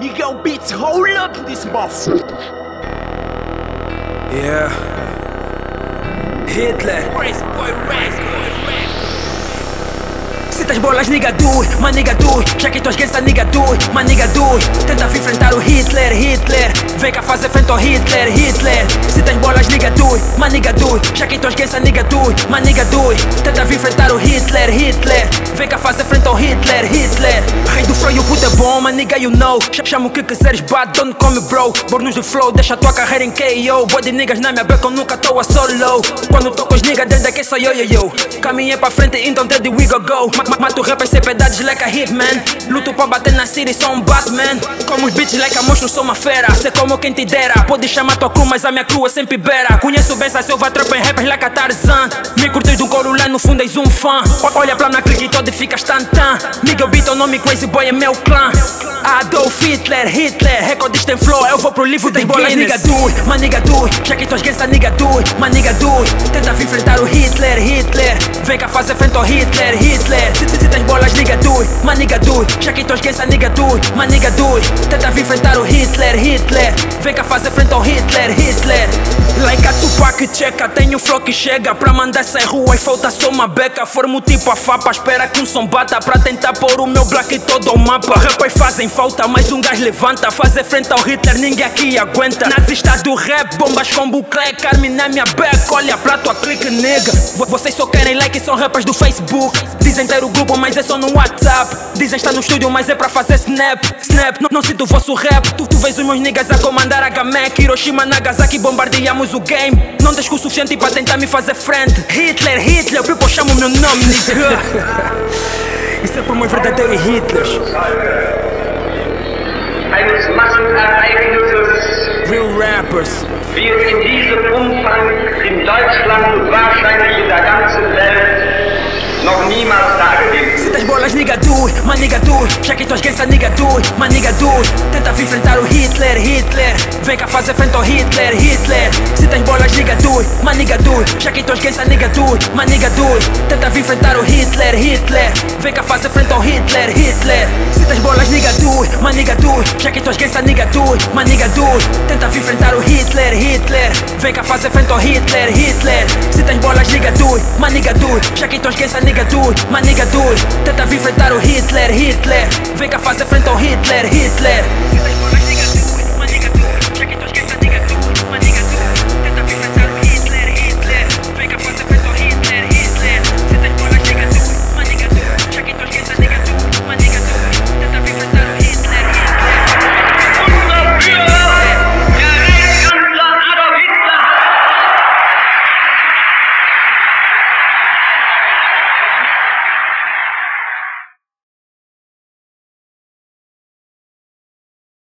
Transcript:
Now beats, hold up this motherfucker. Yeah. Hitler. Race boy, race boy, race. Citas bolas, nigga do it, mas nigga do it. Já que tu esqueça, nigga do it, mas nigga do it. Tenta vir enfrentar o Hitler, Hitler. Vem cá fazer frente ao Hitler, Hitler. Citas bolas, nigga do it, mas nigga do it. Já que tu esqueça, nigga do it, mas nigga do it. Tenta vir enfrentar o Hitler, Hitler. Vem cá fazer Hitler, Hitler. Rei do flow e o puto é bom, mas nigga you know. Ch- Chama o que quiseres, bad, don't call me bro. Bornos do flow, deixa tua carreira em KO. Boy de niggas na minha beca, eu nunca tô a solo. Quando tô com os niggas, desde que sou yo yo yo. Caminhei pra frente, então desde we go go. Ma- ma- Mato rappers sem piedades like a hitman. Luto pra bater na city, sou um Batman. Como os bitches like a monstro, sou uma fera. Sei como quem te dera. Pode chamar tua crew, mas a minha crew é sempre beira. Conheço bem essa silva, trap em rappers like a Tarzan. Me curtes um coro lá no fundo, és um fã. Olha pra minha clique toda e ficas Nigga, eu beat o nome Crazy Boy é meu clã. Adolf Hitler, Hitler, recordista em flow, eu vou pro livro das bolas, nigga do it, mas nigga do. Já que tu esqueça, nigga do it, mas nigga do. Tenta vir enfrentar o Hitler, Hitler. Vem cá fazer frente ao Hitler, Hitler. Se, se, se tens bolas, nigga do it, mas nigga do. Já que tu esqueça, nigga do it, mas nigga do. Tenta vir enfrentar o Hitler, Hitler. Vem cá fazer frente ao Hitler, Hitler. Like a Tupac checa, tenho flow que chega. Pra mandar sair rua e falta só uma beca. Formo tipo a fapa, espera que um som bata. Pra tentar pôr o meu black todo o mapa. Rappers fazem falta, mas um gás levanta. Fazer frente ao Hitler, ninguém aqui aguenta. Nazista do rap, bombas com buclé. Carme na minha back, olha pra tua clique Vo- Vocês só querem like e são rappers do Facebook. Dizem ter o grupo, mas é só no WhatsApp. Dizem estar no estúdio, mas é pra fazer snap Snap, não, não sinto o vosso rap. Tu, tu vês os meus niggas a comandar a Gamek Hiroshima, Nagasaki, bombardeamos o game. Não tens o suficiente para tentar me fazer friend. Hitler, Hitler, people chamam meu nome, nigga Isso é por meus verdadeiros Hitlers Real rappers. Es in diesem Umfang in Deutschland und wahrscheinlich in der ganzen Welt noch niemals dagewesen ist. Citas bolas, nigga it, mas nigga Já que tu esqueça, nigga it, mas nigga do it Tenta vir enfrentar o Hitler, Hitler. Vem cá fazer frente ao Hitler, Hitler Citas bolas, nigga do it, mas nigga it Já que tu esqueça, nigga it, mas nigga it Tenta vir enfrentar o Hitler, Hitler. Vem cá fazer frente ao Hitler, Hitler Citas bolas, nigga do it, mas nigga it Já que tu esqueça, nigga it, mas nigga it Tenta vir enfrentar o Hitler, Hitler. Vem cá fazer frente ao Hitler, Hitler Citas bolas, do it, mas nigga Já que tu esqueça, do it, mas nigga it Tenta vir enfrentar o Hitler, Hitler. Vem cá fazer frente ao Hitler, Hitler